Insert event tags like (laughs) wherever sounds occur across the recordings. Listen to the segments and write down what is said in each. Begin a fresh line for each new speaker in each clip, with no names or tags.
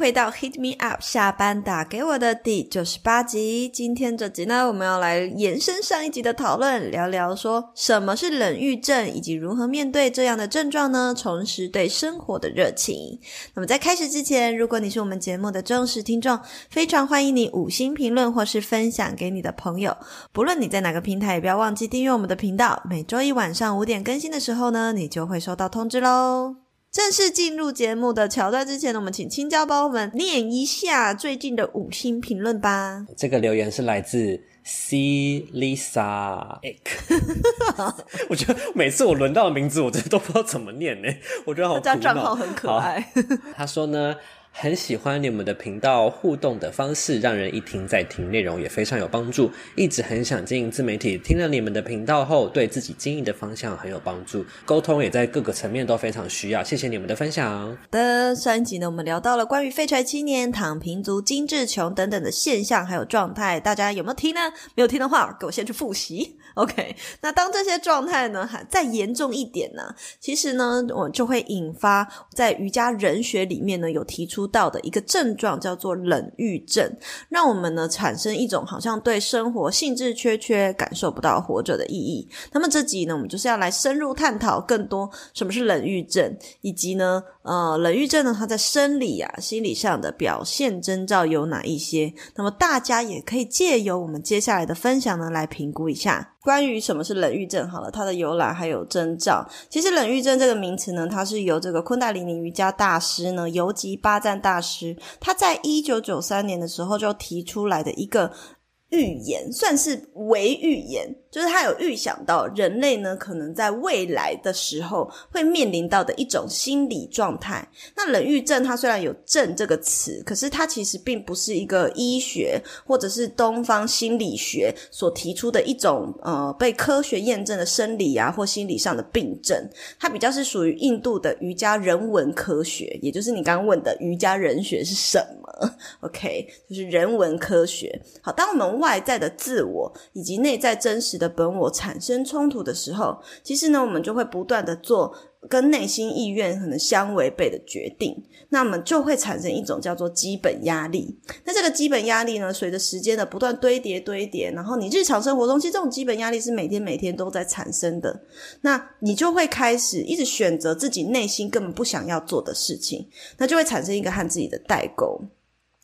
回到 Hit Me Up 下班打给我的第九十八集。今天这集呢，我们要来延伸上一集的讨论，聊聊说什么是冷遇症，以及如何面对这样的症状呢？重拾对生活的热情。那么在开始之前，如果你是我们节目的忠实听众，非常欢迎你五星评论或是分享给你的朋友。不论你在哪个平台，也不要忘记订阅我们的频道。每周一晚上五点更新的时候呢，你就会收到通知喽。正式进入节目的桥段之前呢，我们请青椒帮我们念一下最近的五星评论吧。
这个留言是来自 C Lisa Ek。(laughs) 我觉得每次我轮到的名字，我真的都不知道怎么念呢。我觉得好苦恼。他
家账号很可爱。
他说呢。很喜欢你们的频道互动的方式，让人一听再听，内容也非常有帮助。一直很想经营自媒体，听了你们的频道后，对自己经营的方向很有帮助。沟通也在各个层面都非常需要。谢谢你们的分享。
的上一集呢，我们聊到了关于废柴青年、躺平族、精致穷等等的现象还有状态，大家有没有听呢？没有听的话，给我先去复习。OK，那当这些状态呢，还再严重一点呢，其实呢，我就会引发在瑜伽人学里面呢有提出到的一个症状，叫做冷郁症，让我们呢产生一种好像对生活兴致缺缺，感受不到活着的意义。那么这集呢，我们就是要来深入探讨更多什么是冷郁症，以及呢，呃，冷郁症呢它在生理啊、心理上的表现征兆有哪一些？那么大家也可以借由我们接下来的分享呢来评估一下。关于什么是冷郁症，好了，它的由来还有征兆。其实冷郁症这个名词呢，它是由这个昆达里尼瑜伽大师呢，尤吉巴赞大师，他在一九九三年的时候就提出来的一个预言，算是伪预言。就是他有预想到人类呢，可能在未来的时候会面临到的一种心理状态。那冷郁症它虽然有“症”这个词，可是它其实并不是一个医学或者是东方心理学所提出的一种呃被科学验证的生理啊或心理上的病症。它比较是属于印度的瑜伽人文科学，也就是你刚刚问的瑜伽人学是什么？OK，就是人文科学。好，当我们外在的自我以及内在真实的本我产生冲突的时候，其实呢，我们就会不断的做跟内心意愿可能相违背的决定，那么就会产生一种叫做基本压力。那这个基本压力呢，随着时间的不断堆叠堆叠，然后你日常生活中，其实这种基本压力是每天每天都在产生的，那你就会开始一直选择自己内心根本不想要做的事情，那就会产生一个和自己的代沟。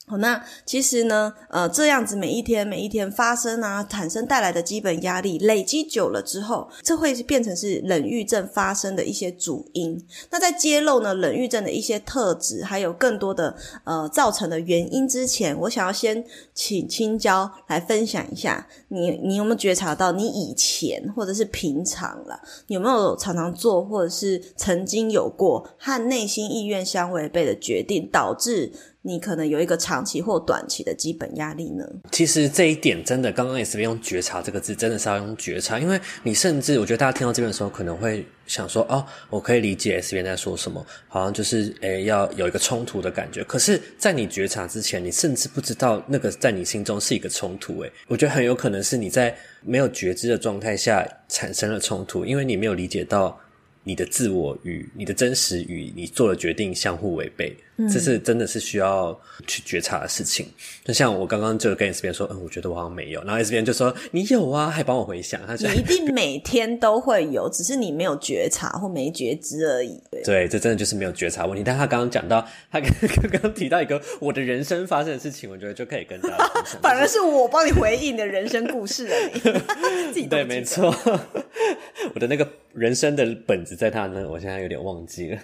好，那其实呢，呃，这样子每一天每一天发生啊，产生带来的基本压力累积久了之后，这会变成是冷郁症发生的一些主因。那在揭露呢冷郁症的一些特质，还有更多的呃造成的原因之前，我想要先请青椒来分享一下，你你有没有觉察到你以前或者是平常啦，有没有常常做或者是曾经有过和内心意愿相违背的决定，导致你可能有一个长期或短期的基本压力呢？
其实这一点真的，刚刚也是用“觉察”这个字，真的是要用觉察，因为你甚至我觉得大家听到这边的时候，可能会想说：“哦，我可以理解 S 边在说什么，好像就是诶要有一个冲突的感觉。”可是，在你觉察之前，你甚至不知道那个在你心中是一个冲突。诶，我觉得很有可能是你在没有觉知的状态下产生了冲突，因为你没有理解到你的自我与你的真实与你做的决定相互违背。这是真的是需要去觉察的事情。就像我刚刚就跟 S 边说，嗯，我觉得我好像没有。然后 S 边就说你有啊，还帮我回想。他说
你一定每天都会有，只是你没有觉察或没觉知而已。对，(laughs)
对，这真的就是没有觉察问题。但他刚刚讲到，(laughs) 他刚刚刚提到一个我的人生发生的事情，我觉得就可以跟大家分享。(laughs)
反而是我帮你回忆你的人生故事了，你自己
对，没错。我的那个人生的本子在他那，我现在有点忘记了。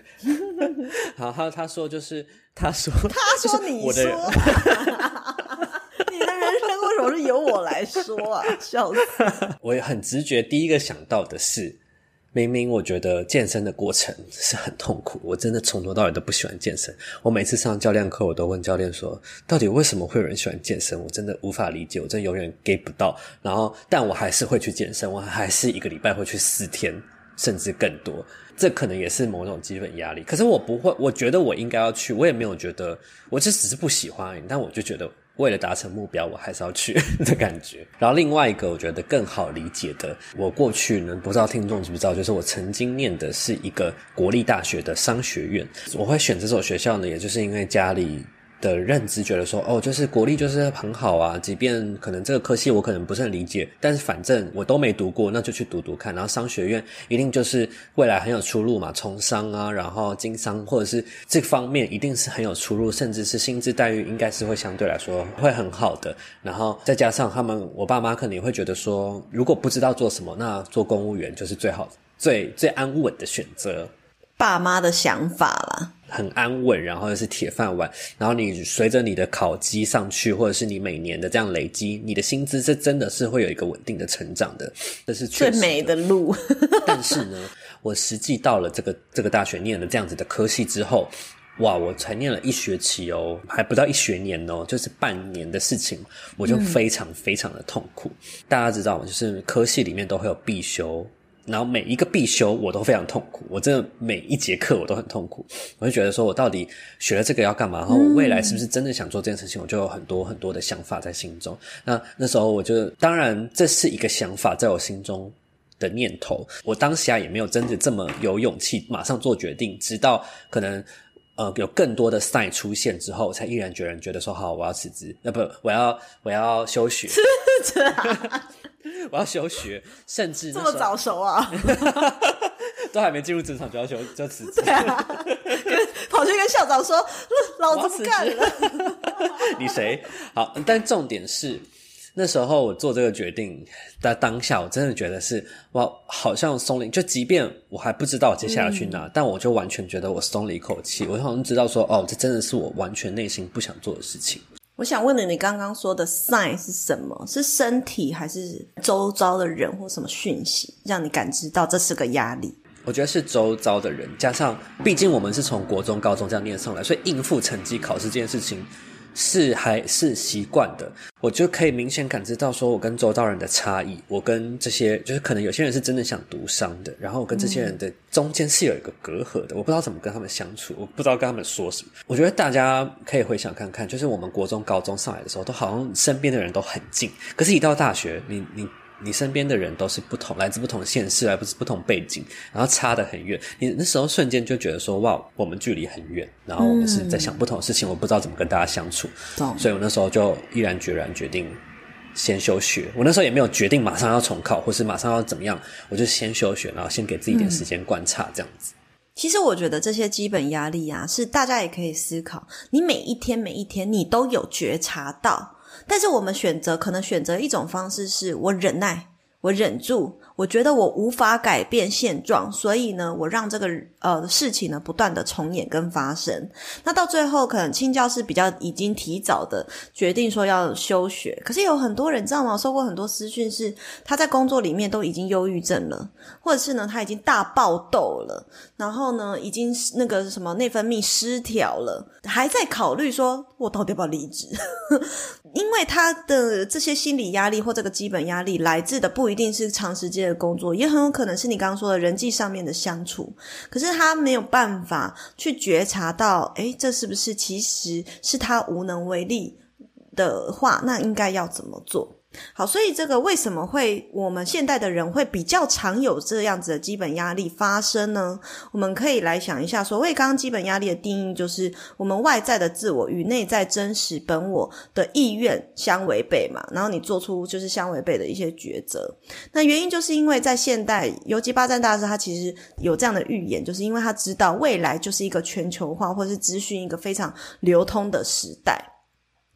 好，他他说就是。他说：“ (laughs)
他说你说，(laughs) (laughs) 你的人生为什么是由我来说啊？笑死！
我也很直觉，第一个想到的是，明明我觉得健身的过程是很痛苦，我真的从头到尾都不喜欢健身。我每次上教练课，我都问教练说，到底为什么会有人喜欢健身？我真的无法理解，我真的永远 get 不到。然后，但我还是会去健身，我还是一个礼拜会去四天。”甚至更多。这可能也是某种基本压力。可是我不会，我觉得我应该要去，我也没有觉得，我就只是不喜欢而已。但我就觉得。为了达成目标，我还是要去的感觉。然后另外一个我觉得更好理解的，我过去呢，不知道听众知不知道，就是我曾经念的是一个国立大学的商学院。我会选这所学校呢，也就是因为家里。的认知觉得说，哦，就是国立就是很好啊，即便可能这个科系我可能不是很理解，但是反正我都没读过，那就去读读看。然后商学院一定就是未来很有出路嘛，从商啊，然后经商或者是这方面一定是很有出路，甚至是薪资待遇应该是会相对来说会很好的。然后再加上他们，我爸妈可能也会觉得说，如果不知道做什么，那做公务员就是最好、最最安稳的选择。
爸妈的想法啦。
很安稳，然后又是铁饭碗，然后你随着你的考绩上去，或者是你每年的这样累积，你的薪资这真的是会有一个稳定的成长的，这是最
美的路。
但是呢，我实际到了这个这个大学念了这样子的科系之后，哇，我才念了一学期哦，还不到一学年哦，就是半年的事情，我就非常非常的痛苦。嗯、大家知道吗？就是科系里面都会有必修。然后每一个必修我都非常痛苦，我真的每一节课我都很痛苦，我就觉得说我到底学了这个要干嘛？然后我未来是不是真的想做这件事情？我就有很多很多的想法在心中。那那时候我就当然这是一个想法在我心中的念头，我当下也没有真的这么有勇气马上做决定，直到可能呃有更多的赛出现之后，我才毅然决然觉得说好，我要辞职，呃不，我要我要休学。(laughs) 我要休学，甚至
这么早熟啊！(laughs)
都还没进入职场就要休就辞职，对啊，
跑去跟校长说：“ (laughs) 老子不干了。” (laughs)
你谁？好，但重点是那时候我做这个决定的当下，我真的觉得是我好像松了，就即便我还不知道我接下来去哪，嗯、但我就完全觉得我松了一口气。我好像知道说，哦，这真的是我完全内心不想做的事情。
我想问你，你刚刚说的 sign 是什么？是身体还是周遭的人或什么讯息，让你感知到这是个压力？
我觉得是周遭的人，加上毕竟我们是从国中、高中这样念上来，所以应付成绩考试这件事情。是还是习惯的，我就可以明显感知到，说我跟周遭人的差异，我跟这些就是可能有些人是真的想读商的，然后我跟这些人的中间是有一个隔阂的，我不知道怎么跟他们相处，我不知道跟他们说什么。我觉得大家可以回想看看，就是我们国中、高中上来的时候，都好像身边的人都很近，可是，一到大学，你你。你身边的人都是不同，来自不同的县市，来自不同背景，然后差得很远。你那时候瞬间就觉得说，哇，我们距离很远，然后我们是在想不同的事情，嗯、我不知道怎么跟大家相处，懂所以我那时候就毅然决然决定先休学。我那时候也没有决定马上要重考，或是马上要怎么样，我就先休学，然后先给自己一点时间观察，这样子。
其实我觉得这些基本压力啊，是大家也可以思考，你每一天每一天你都有觉察到。但是我们选择可能选择一种方式，是我忍耐，我忍住。我觉得我无法改变现状，所以呢，我让这个呃事情呢不断的重演跟发生。那到最后，可能清教是比较已经提早的决定说要休学。可是有很多人知道吗？收过很多私讯，是他在工作里面都已经忧郁症了，或者是呢他已经大爆痘了，然后呢已经那个什么内分泌失调了，还在考虑说我到底要不要离职？因为他的这些心理压力或这个基本压力来自的不一定是长时间。的工作也很有可能是你刚刚说的人际上面的相处，可是他没有办法去觉察到，诶，这是不是其实是他无能为力的话，那应该要怎么做？好，所以这个为什么会我们现代的人会比较常有这样子的基本压力发生呢？我们可以来想一下，所谓刚刚基本压力的定义，就是我们外在的自我与内在真实本我的意愿相违背嘛，然后你做出就是相违背的一些抉择。那原因就是因为在现代，尤其巴赞大师他其实有这样的预言，就是因为他知道未来就是一个全球化或是资讯一个非常流通的时代。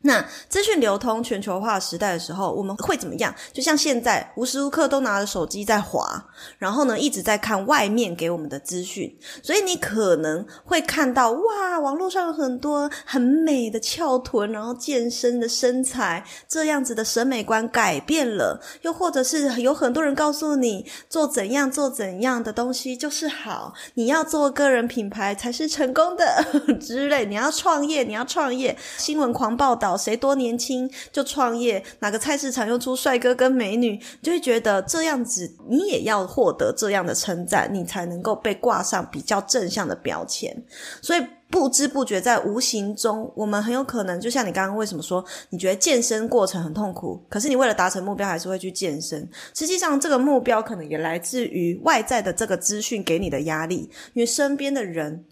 那资讯流通、全球化时代的时候，我们会怎么样？就像现在，无时无刻都拿着手机在滑，然后呢，一直在看外面给我们的资讯，所以你可能会看到，哇，网络上有很多很美的翘臀，然后健身的身材，这样子的审美观改变了，又或者是有很多人告诉你，做怎样做怎样的东西就是好，你要做个人品牌才是成功的 (laughs) 之类，你要创业，你要创业，新闻狂报道。谁多年轻就创业，哪个菜市场又出帅哥跟美女，就会觉得这样子你也要获得这样的称赞，你才能够被挂上比较正向的标签。所以不知不觉在无形中，我们很有可能就像你刚刚为什么说你觉得健身过程很痛苦，可是你为了达成目标还是会去健身。实际上，这个目标可能也来自于外在的这个资讯给你的压力，因为身边的人。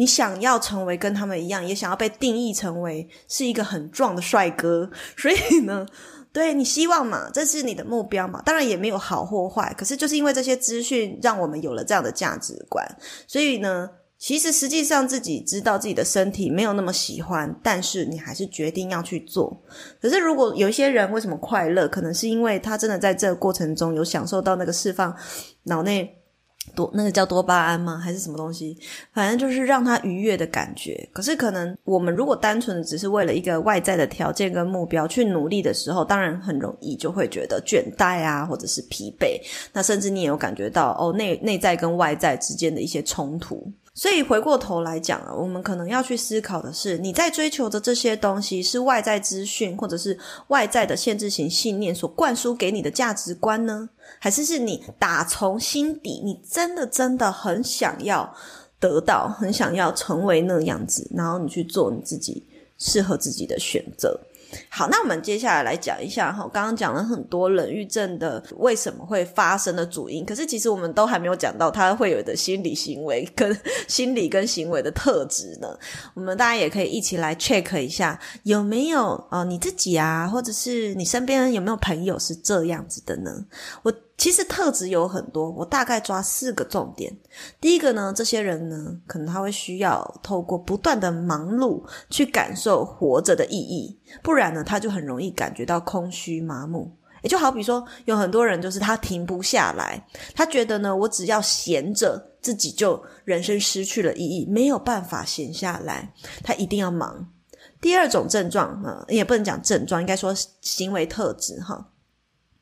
你想要成为跟他们一样，也想要被定义成为是一个很壮的帅哥，所以呢，对，你希望嘛，这是你的目标嘛，当然也没有好或坏，可是就是因为这些资讯，让我们有了这样的价值观，所以呢，其实实际上自己知道自己的身体没有那么喜欢，但是你还是决定要去做。可是如果有一些人为什么快乐，可能是因为他真的在这个过程中有享受到那个释放脑内。多那个叫多巴胺吗？还是什么东西？反正就是让他愉悦的感觉。可是可能我们如果单纯的只是为了一个外在的条件跟目标去努力的时候，当然很容易就会觉得倦怠啊，或者是疲惫。那甚至你也有感觉到哦，内内在跟外在之间的一些冲突。所以回过头来讲啊，我们可能要去思考的是，你在追求的这些东西是外在资讯，或者是外在的限制型信念所灌输给你的价值观呢？还是是你打从心底，你真的真的很想要得到，很想要成为那样子，然后你去做你自己适合自己的选择。好，那我们接下来来讲一下哈，刚刚讲了很多冷郁症的为什么会发生的主因，可是其实我们都还没有讲到它会有的心理行为跟心理跟行为的特质呢。我们大家也可以一起来 check 一下，有没有呃你自己啊，或者是你身边有没有朋友是这样子的呢？我。其实特质有很多，我大概抓四个重点。第一个呢，这些人呢，可能他会需要透过不断的忙碌去感受活着的意义，不然然呢，他就很容易感觉到空虚麻木。也就好比说，有很多人就是他停不下来，他觉得呢，我只要闲着，自己就人生失去了意义，没有办法闲下来，他一定要忙。第二种症状呢，也不能讲症状，应该说行为特质哈。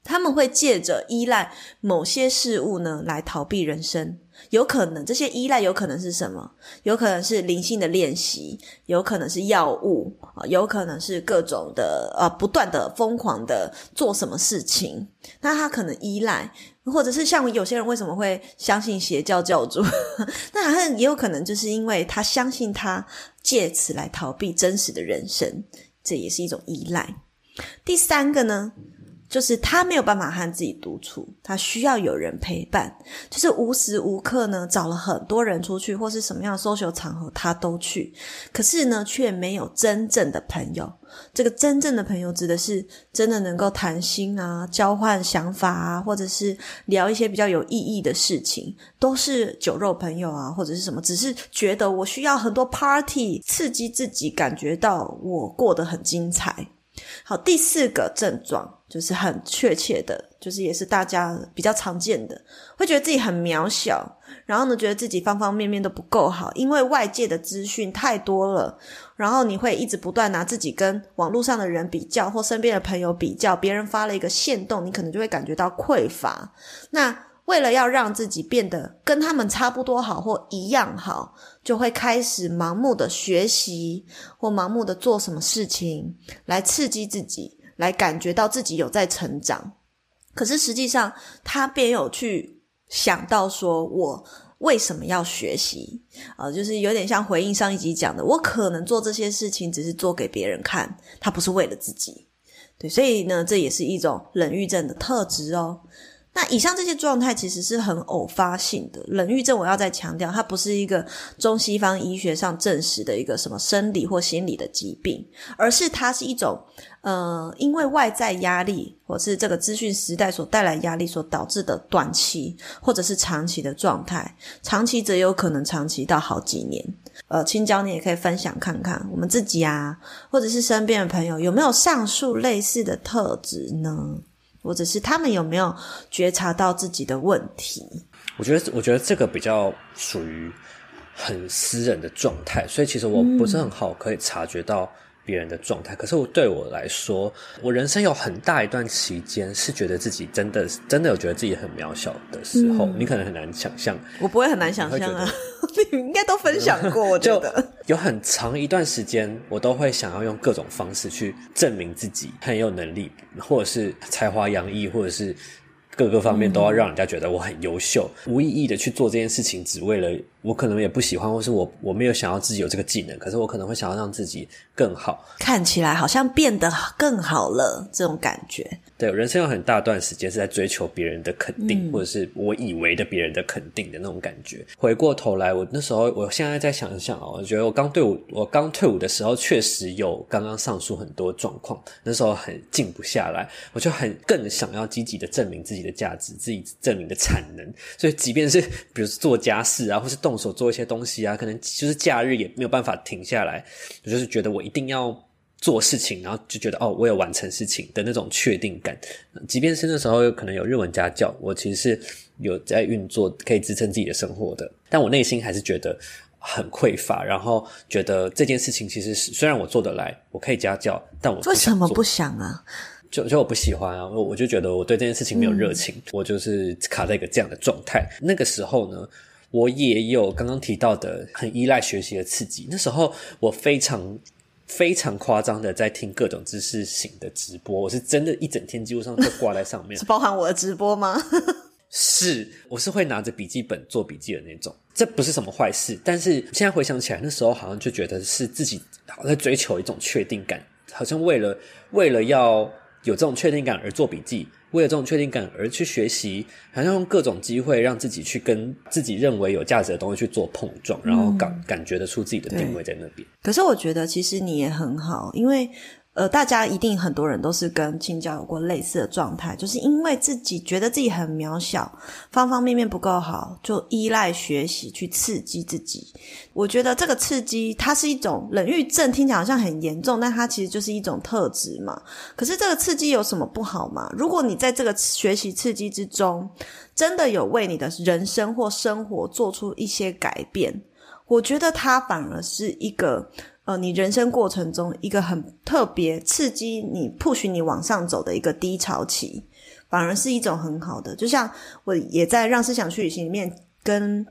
他们会借着依赖某些事物呢，来逃避人生。有可能这些依赖有可能是什么？有可能是灵性的练习，有可能是药物，有可能是各种的呃，不断的疯狂的做什么事情。那他可能依赖，或者是像有些人为什么会相信邪教教主？(laughs) 那他也有可能就是因为他相信他借此来逃避真实的人生，这也是一种依赖。第三个呢？就是他没有办法和自己独处，他需要有人陪伴。就是无时无刻呢，找了很多人出去，或是什么样的 social 场合，他都去。可是呢，却没有真正的朋友。这个真正的朋友，指的是真的能够谈心啊，交换想法啊，或者是聊一些比较有意义的事情，都是酒肉朋友啊，或者是什么，只是觉得我需要很多 party 刺激自己，感觉到我过得很精彩。好，第四个症状就是很确切的，就是也是大家比较常见的，会觉得自己很渺小，然后呢，觉得自己方方面面都不够好，因为外界的资讯太多了，然后你会一直不断拿自己跟网络上的人比较，或身边的朋友比较，别人发了一个限动，你可能就会感觉到匮乏。那为了要让自己变得跟他们差不多好或一样好，就会开始盲目的学习或盲目的做什么事情来刺激自己，来感觉到自己有在成长。可是实际上，他便有去想到说，我为什么要学习？呃，就是有点像回应上一集讲的，我可能做这些事情只是做给别人看，他不是为了自己。对，所以呢，这也是一种冷遇症的特质哦。那以上这些状态其实是很偶发性的。冷遇症，我要再强调，它不是一个中西方医学上证实的一个什么生理或心理的疾病，而是它是一种，呃，因为外在压力或是这个资讯时代所带来压力所导致的短期或者是长期的状态，长期则有可能长期到好几年。呃，青椒你也可以分享看看，我们自己啊，或者是身边的朋友有没有上述类似的特质呢？或者是他们有没有觉察到自己的问题？
我觉得，我觉得这个比较属于很私人的状态，所以其实我不是很好可以察觉到别人的状态。嗯、可是我对我来说，我人生有很大一段期间是觉得自己真的真的有觉得自己很渺小的时候，嗯、你可能很难想象。
我不会很难想象啊，你 (laughs) 应该都分享过，我觉得
有很长一段时间，我都会想要用各种方式去证明自己很有能力，或者是才华洋溢，或者是。各个方面都要让人家觉得我很优秀，无意义的去做这件事情，只为了我可能也不喜欢，或是我我没有想要自己有这个技能，可是我可能会想要让自己更好，
看起来好像变得更好了，这种感觉。
对，人生有很大段时间是在追求别人的肯定，
嗯、
或者是我以为的别人的肯定的那种感觉。回过头来，我那时候，我现在再想一想哦，我觉得我刚退伍，我刚退伍的时候，确实有刚刚上述很多状况，那时候很静不下来，我就很更想要积极的证明自己的价值，自己证明的产能。所以，即便是比如做家事啊，或是动手做一些东西啊，可能就是假日也没有办法停下来，我就是觉得我一定要。做事情，然后就觉得哦，我有完成事情的那种确定感。即便是那时候有可能有日文家教，我其实是有在运作，可以支撑自己的生活的。但我内心还是觉得很匮乏，然后觉得这件事情其实是虽然我做得来，我可以家教，但我为
什么不想啊？
就就我不喜欢啊，我我就觉得我对这件事情没有热情，嗯、我就是卡在一个这样的状态。那个时候呢，我也有刚刚提到的很依赖学习的刺激。那时候我非常。非常夸张的在听各种知识型的直播，我是真的一整天几乎上都挂在上面。(laughs)
是包含我的直播吗？(laughs)
是，我是会拿着笔记本做笔记的那种。这不是什么坏事，但是现在回想起来，那时候好像就觉得是自己好像在追求一种确定感，好像为了为了要有这种确定感而做笔记。为了这种确定感而去学习，好像用各种机会让自己去跟自己认为有价值的东西去做碰撞，然后感感觉得出自己的定位在那边。
可是我觉得其实你也很好，因为。呃，大家一定很多人都是跟青椒有过类似的状态，就是因为自己觉得自己很渺小，方方面面不够好，就依赖学习去刺激自己。我觉得这个刺激它是一种冷遇症，听起来好像很严重，但它其实就是一种特质嘛。可是这个刺激有什么不好吗？如果你在这个学习刺激之中，真的有为你的人生或生活做出一些改变，我觉得它反而是一个。呃，你人生过程中一个很特别刺激你、push 你往上走的一个低潮期，反而是一种很好的。就像我也在《让思想去旅行》里面跟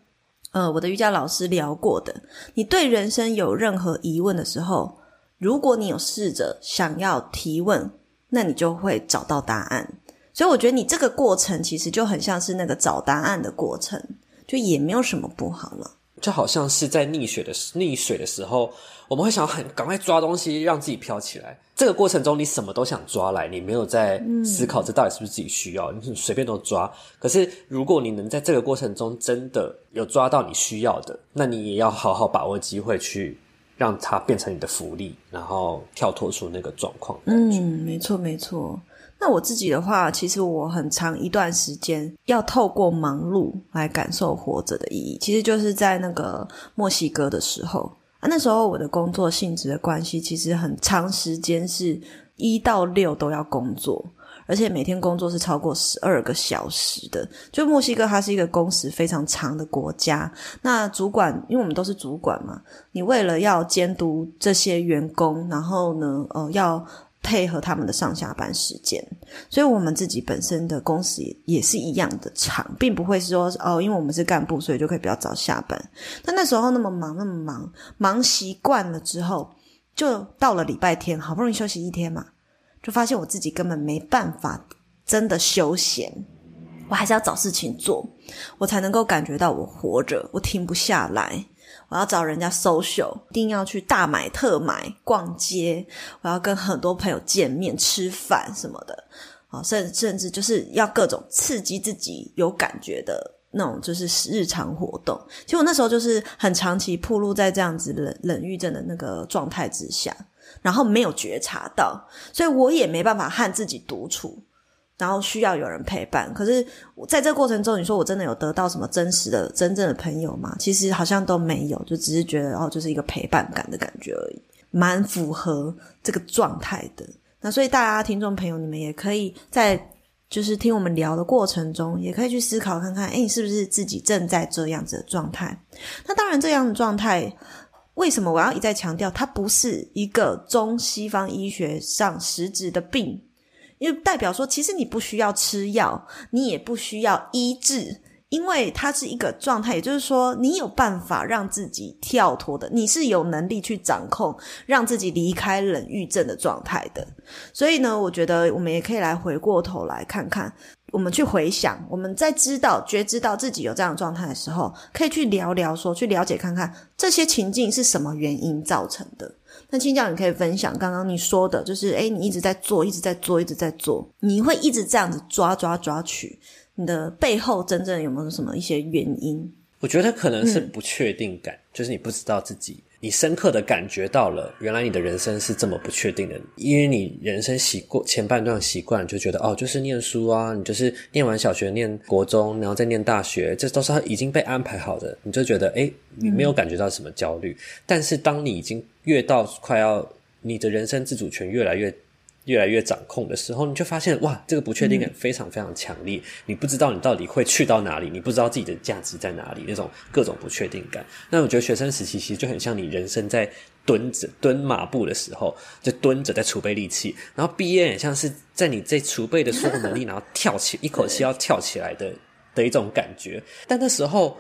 呃我的瑜伽老师聊过的，你对人生有任何疑问的时候，如果你有试着想要提问，那你就会找到答案。所以我觉得你这个过程其实就很像是那个找答案的过程，就也没有什么不好了。
就好像是在溺水的溺水的时候，我们会想很赶快抓东西，让自己飘起来。这个过程中，你什么都想抓来，你没有在思考这到底是不是自己需要，你随便都抓。可是，如果你能在这个过程中真的有抓到你需要的，那你也要好好把握机会去让它变成你的福利，然后跳脱出那个状况。
嗯，没错，没错。那我自己的话，其实我很长一段时间要透过忙碌来感受活着的意义，其实就是在那个墨西哥的时候啊。那时候我的工作性质的关系，其实很长时间是一到六都要工作，而且每天工作是超过十二个小时的。就墨西哥，它是一个工时非常长的国家。那主管，因为我们都是主管嘛，你为了要监督这些员工，然后呢，呃，要。配合他们的上下班时间，所以我们自己本身的工时也是一样的长，并不会是说哦，因为我们是干部，所以就可以比较早下班。但那时候那么忙，那么忙，忙习惯了之后，就到了礼拜天，好不容易休息一天嘛，就发现我自己根本没办法真的休闲，我还是要找事情做，我才能够感觉到我活着，我停不下来。我要找人家 social，一定要去大买特买、逛街。我要跟很多朋友见面、吃饭什么的，啊，甚甚至就是要各种刺激自己有感觉的那种，就是日常活动。其实我那时候就是很长期暴露在这样子冷冷郁症的那个状态之下，然后没有觉察到，所以我也没办法和自己独处。然后需要有人陪伴，可是在这过程中，你说我真的有得到什么真实的、真正的朋友吗？其实好像都没有，就只是觉得哦，就是一个陪伴感的感觉而已，蛮符合这个状态的。那所以大家听众朋友，你们也可以在就是听我们聊的过程中，也可以去思考看看，诶，你是不是自己正在这样子的状态？那当然，这样的状态，为什么我要一再强调，它不是一个中西方医学上实质的病。因为代表说，其实你不需要吃药，你也不需要医治，因为它是一个状态，也就是说，你有办法让自己跳脱的，你是有能力去掌控，让自己离开冷郁症的状态的。所以呢，我觉得我们也可以来回过头来看看，我们去回想，我们在知道、觉知到自己有这样的状态的时候，可以去聊聊说，去了解看看这些情境是什么原因造成的。那青椒，你可以分享刚刚你说的，就是诶，你一直在做，一直在做，一直在做，你会一直这样子抓抓抓取。你的背后真正有没有什么一些原因？
我觉得可能是不确定感，嗯、就是你不知道自己，你深刻的感觉到了，原来你的人生是这么不确定的，因为你人生习惯前半段习惯就觉得哦，就是念书啊，你就是念完小学念国中，然后再念大学，这都是已经被安排好的，你就觉得诶，你没有感觉到什么焦虑。嗯、但是当你已经越到快要你的人生自主权越来越。越来越掌控的时候，你就发现哇，这个不确定感非常非常强烈。嗯、你不知道你到底会去到哪里，你不知道自己的价值在哪里，那种各种不确定感。那我觉得学生时期其实就很像你人生在蹲着蹲马步的时候，就蹲着在储备力气，然后毕业很像是在你这储备的所有能力，然后跳起一口气要跳起来的的一种感觉。但那时候。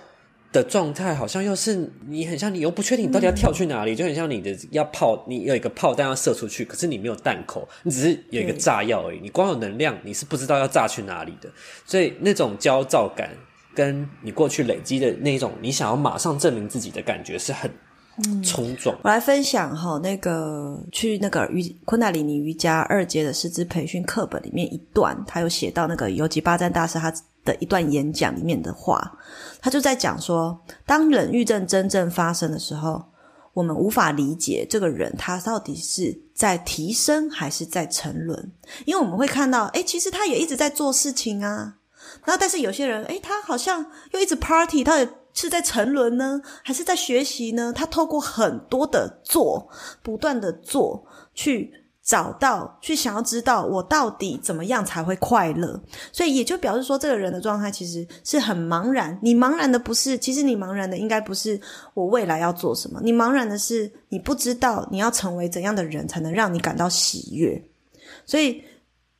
的状态好像又是你很像你又不确定你到底要跳去哪里，嗯、就很像你的要炮，你有一个炮弹要射出去，可是你没有弹口，你只是有一个炸药而已。嗯、你光有能量，你是不知道要炸去哪里的。所以那种焦躁感，跟你过去累积的那一种你想要马上证明自己的感觉是很冲撞。
我来分享哈，那个去那个瑜昆达里尼瑜伽二阶的师资培训课本里面一段，他有写到那个尤吉巴赞大师他。的一段演讲里面的话，他就在讲说，当冷遇症真正发生的时候，我们无法理解这个人他到底是在提升还是在沉沦，因为我们会看到，诶，其实他也一直在做事情啊，然后但是有些人，诶，他好像又一直 party，他也是在沉沦呢，还是在学习呢？他透过很多的做，不断的做去。找到去想要知道我到底怎么样才会快乐，所以也就表示说，这个人的状态其实是很茫然。你茫然的不是，其实你茫然的应该不是我未来要做什么，你茫然的是你不知道你要成为怎样的人才能让你感到喜悦。所以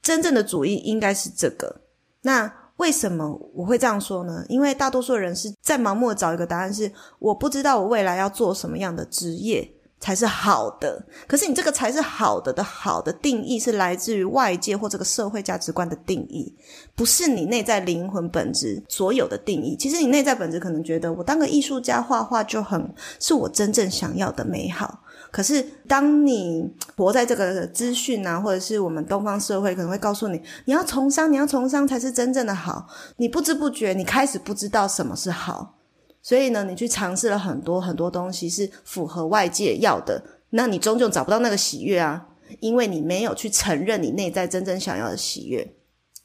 真正的主意应该是这个。那为什么我会这样说呢？因为大多数人是在盲目的找一个答案，是我不知道我未来要做什么样的职业。才是好的，可是你这个才是好的的好的定义是来自于外界或这个社会价值观的定义，不是你内在灵魂本质所有的定义。其实你内在本质可能觉得我当个艺术家画画就很是我真正想要的美好。可是当你活在这个资讯啊，或者是我们东方社会可能会告诉你，你要从商，你要从商才是真正的好。你不知不觉，你开始不知道什么是好。所以呢，你去尝试了很多很多东西，是符合外界要的，那你终究找不到那个喜悦啊，因为你没有去承认你内在真正想要的喜悦。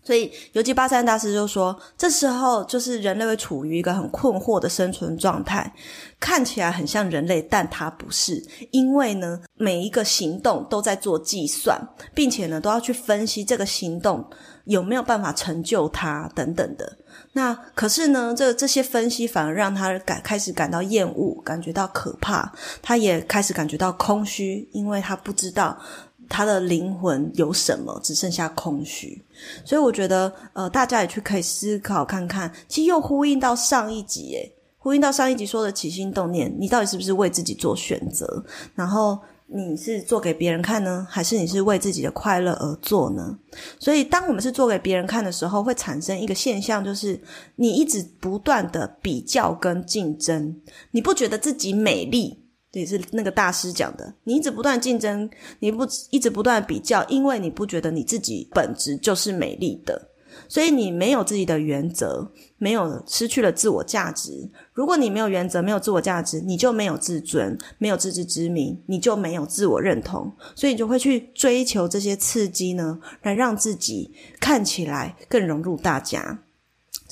所以，尤吉巴山大师就说，这时候就是人类会处于一个很困惑的生存状态，看起来很像人类，但它不是，因为呢，每一个行动都在做计算，并且呢，都要去分析这个行动有没有办法成就它等等的。那可是呢，这这些分析反而让他感开始感到厌恶，感觉到可怕。他也开始感觉到空虚，因为他不知道他的灵魂有什么，只剩下空虚。所以我觉得，呃，大家也去可以思考看看，其实又呼应到上一集，诶，呼应到上一集说的起心动念，你到底是不是为自己做选择？然后。你是做给别人看呢，还是你是为自己的快乐而做呢？所以，当我们是做给别人看的时候，会产生一个现象，就是你一直不断的比较跟竞争，你不觉得自己美丽，这也是那个大师讲的。你一直不断竞争，你不一直不断比较，因为你不觉得你自己本质就是美丽的。所以你没有自己的原则，没有失去了自我价值。如果你没有原则，没有自我价值，你就没有自尊，没有自知之明，你就没有自我认同。所以你就会去追求这些刺激呢，来让自己看起来更融入大家。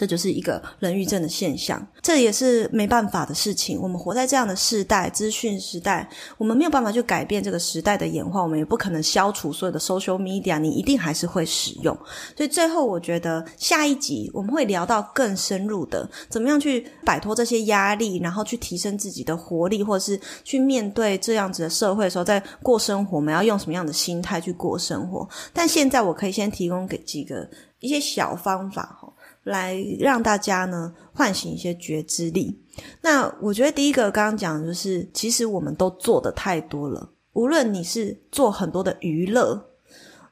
这就是一个人欲症的现象，这也是没办法的事情。我们活在这样的时代，资讯时代，我们没有办法去改变这个时代的演化，我们也不可能消除所有的 social media，你一定还是会使用。所以最后，我觉得下一集我们会聊到更深入的，怎么样去摆脱这些压力，然后去提升自己的活力，或者是去面对这样子的社会的时候，在过生活，我们要用什么样的心态去过生活。但现在我可以先提供给几个一些小方法哈。来让大家呢唤醒一些觉知力。那我觉得第一个刚刚讲的就是，其实我们都做的太多了。无论你是做很多的娱乐，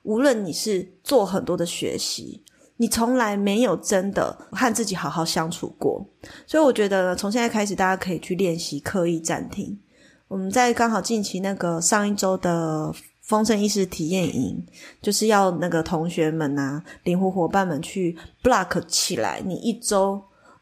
无论你是做很多的学习，你从来没有真的和自己好好相处过。所以我觉得，从现在开始，大家可以去练习刻意暂停。我们在刚好近期那个上一周的丰盛意识体验营，就是要那个同学们呐，灵活伙伴们去 block 起来，你一周。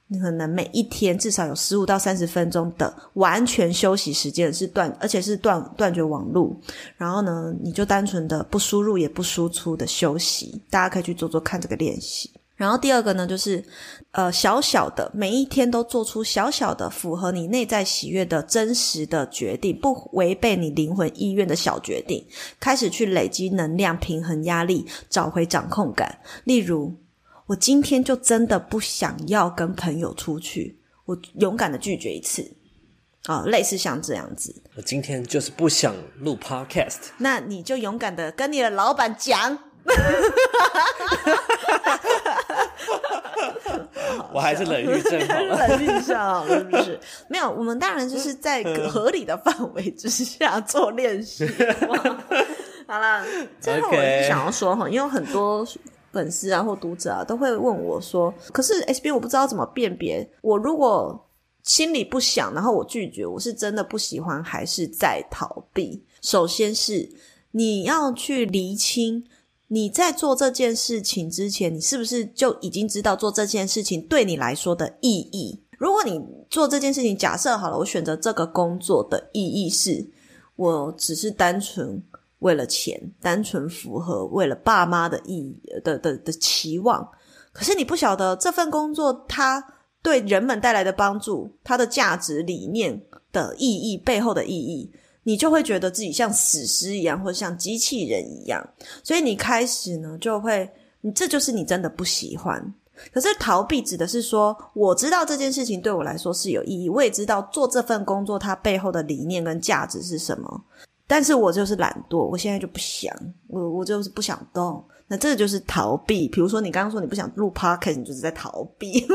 你可能每一天至少有十五到三十分钟的完全休息时间，是断，而且是断断绝网路。然后呢，你就单纯的不输入也不输出的休息，大家可以去做做看这个练习。然后第二个呢，就是呃小小的每一天都做出小小的符合你内在喜悦的真实的决定，不违背你灵魂意愿的小决定，开始去累积能量，平衡压力，找回掌控感。例如。我今天就真的不想要跟朋友出去，我勇敢的拒绝一次，啊、哦，类似像这样子。
我今天就是不想录 podcast，
那你就勇敢的跟你的老板讲。(laughs)
我还是冷遇症好了，
冷遇一下好了，是不是？没有，我们当然就是在合理的范围之下做练习。(laughs) 好了，最后我是想要说哈，因为很多。粉丝啊，或读者啊，都会问我说：“可是 S B，我不知道怎么辨别。我如果心里不想，然后我拒绝，我是真的不喜欢，还是在逃避？”首先是你要去厘清，你在做这件事情之前，你是不是就已经知道做这件事情对你来说的意义？如果你做这件事情，假设好了，我选择这个工作的意义是，我只是单纯。为了钱，单纯符合为了爸妈的意义的的的，期望，可是你不晓得这份工作它对人们带来的帮助，它的价值理念的意义背后的意义，你就会觉得自己像死尸一样，或者像机器人一样，所以你开始呢就会，你这就是你真的不喜欢。可是逃避指的是说，我知道这件事情对我来说是有意义，我也知道做这份工作它背后的理念跟价值是什么。但是我就是懒惰，我现在就不想，我我就是不想动，那这个就是逃避。比如说你刚刚说你不想录 podcast，你就是在逃避。(laughs)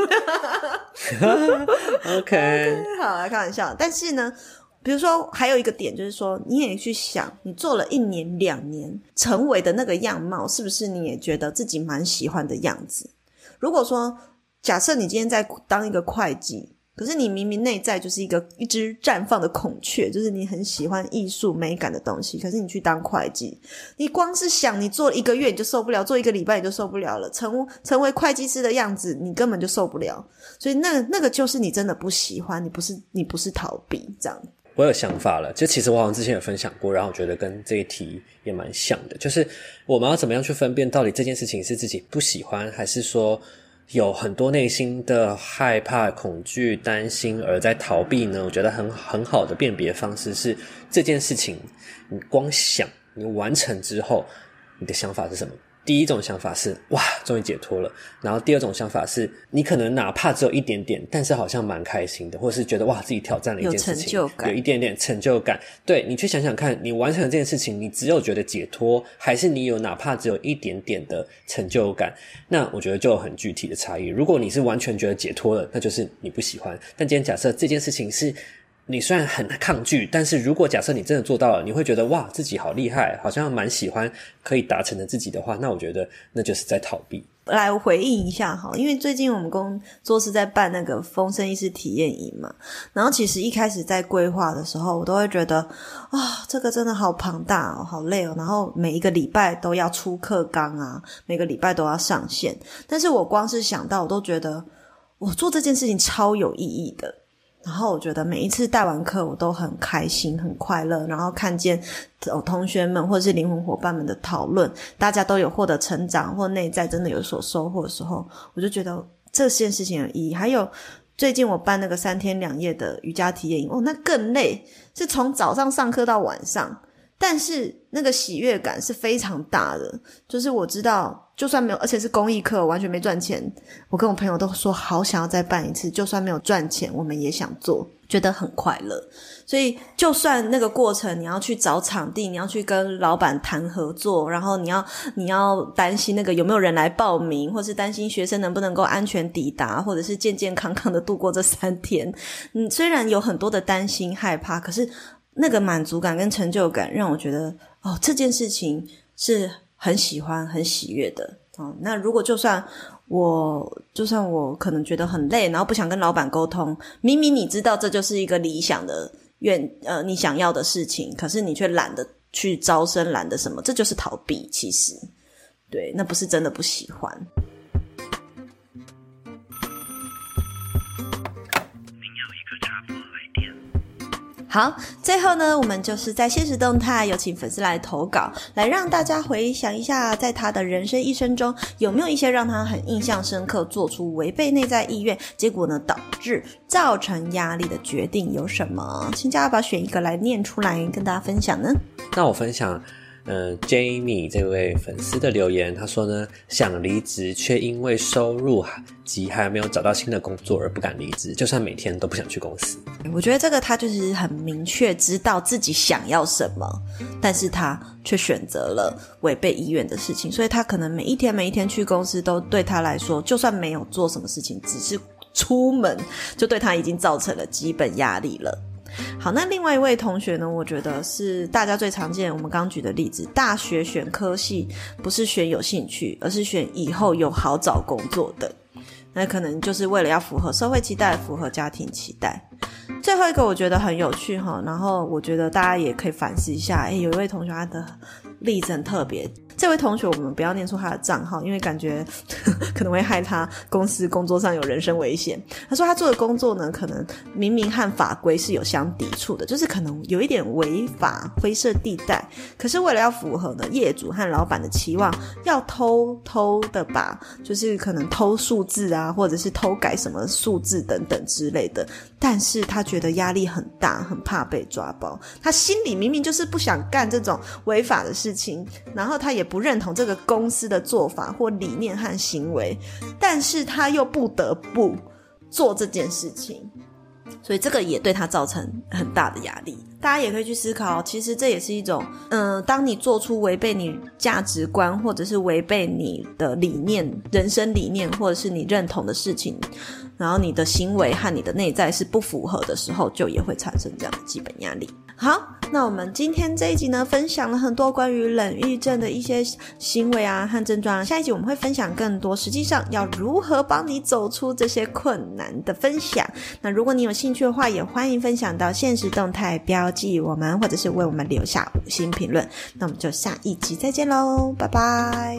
(laughs)
okay. OK，(laughs)
好，来开玩笑。但是呢，比如说还有一个点就是说，你也去想，你做了一年两年，成为的那个样貌，是不是你也觉得自己蛮喜欢的样子？如果说假设你今天在当一个会计。可是你明明内在就是一个一只绽放的孔雀，就是你很喜欢艺术美感的东西。可是你去当会计，你光是想你做一个月你就受不了，做一个礼拜你就受不了了，成成为会计师的样子你根本就受不了。所以那那个就是你真的不喜欢，你不是你不是逃避这样。
我有想法了，就其实我好像之前有分享过，然后我觉得跟这一题也蛮像的，就是我们要怎么样去分辨到底这件事情是自己不喜欢，还是说。有很多内心的害怕、恐惧、担心，而在逃避呢？我觉得很很好的辨别方式是这件事情，你光想，你完成之后，你的想法是什么？第一种想法是哇，终于解脱了。然后第二种想法是你可能哪怕只有一点点，但是好像蛮开心的，或者是觉得哇，自己挑战了一件事情，有，一点点成就感。对，你去想想看，你完成了这件事情，你只有觉得解脱，还是你有哪怕只有一点点的成就感？那我觉得就有很具体的差异。如果你是完全觉得解脱了，那就是你不喜欢。但今天假设这件事情是。你虽然很抗拒，但是如果假设你真的做到了，你会觉得哇，自己好厉害，好像蛮喜欢可以达成的自己的话，那我觉得那就是在逃避。
来回应一下哈，因为最近我们工作室在办那个风声意识体验营嘛，然后其实一开始在规划的时候，我都会觉得啊、这个真的好庞大哦，好累哦，然后每一个礼拜都要出课纲啊，每个礼拜都要上线，但是我光是想到，我都觉得我做这件事情超有意义的。然后我觉得每一次带完课，我都很开心、很快乐。然后看见同学们或者是灵魂伙伴们的讨论，大家都有获得成长或内在真的有所收获的时候，我就觉得这件事情有意义。还有最近我办那个三天两夜的瑜伽体验营，哦，那更累，是从早上上课到晚上，但是那个喜悦感是非常大的。就是我知道就算没有，而且是公益课，完全没赚钱。我跟我朋友都说好想要再办一次，就算没有赚钱，我们也想做，觉得很快乐。所以，就算那个过程你要去找场地，你要去跟老板谈合作，然后你要你要担心那个有没有人来报名，或是担心学生能不能够安全抵达，或者是健健康康的度过这三天。嗯，虽然有很多的担心害怕，可是那个满足感跟成就感让我觉得，哦，这件事情是。很喜欢、很喜悦的哦。那如果就算我，就算我可能觉得很累，然后不想跟老板沟通，明明你知道这就是一个理想的愿，呃，你想要的事情，可是你却懒得去招生，懒得什么，这就是逃避。其实，对，那不是真的不喜欢。好，最后呢，我们就是在现实动态有请粉丝来投稿，来让大家回想一下，在他的人生一生中，有没有一些让他很印象深刻、做出违背内在意愿，结果呢导致造成压力的决定有什么？请家宝选一个来念出来跟大家分享呢？
那我分享。嗯，Jamie 这位粉丝的留言，他说呢，想离职，却因为收入及还没有找到新的工作而不敢离职，就算每天都不想去公司。
我觉得这个他就是很明确知道自己想要什么，但是他却选择了违背意愿的事情，所以他可能每一天每一天去公司，都对他来说，就算没有做什么事情，只是出门，就对他已经造成了基本压力了。好，那另外一位同学呢？我觉得是大家最常见，我们刚举的例子，大学选科系不是选有兴趣，而是选以后有好找工作的。那可能就是为了要符合社会期待，符合家庭期待。最后一个我觉得很有趣哈，然后我觉得大家也可以反思一下。诶，有一位同学他的例子很特别。这位同学，我们不要念出他的账号，因为感觉 (laughs) 可能会害他公司工作上有人身危险。他说他做的工作呢，可能明明和法规是有相抵触的，就是可能有一点违法灰色地带。可是为了要符合呢业主和老板的期望，要偷偷的把，就是可能偷数字啊，或者是偷改什么数字等等之类的。但是他觉得压力很大，很怕被抓包。他心里明明就是不想干这种违法的事情，然后他也。不认同这个公司的做法或理念和行为，但是他又不得不做这件事情，所以这个也对他造成很大的压力。大家也可以去思考，其实这也是一种，嗯、当你做出违背你价值观或者是违背你的理念、人生理念或者是你认同的事情，然后你的行为和你的内在是不符合的时候，就也会产生这样的基本压力。好，那我们今天这一集呢，分享了很多关于冷郁症的一些行为啊和症状。下一集我们会分享更多，实际上要如何帮你走出这些困难的分享。那如果你有兴趣的话，也欢迎分享到现实动态标记我们，或者是为我们留下五星评论。那我们就下一集再见喽，拜拜。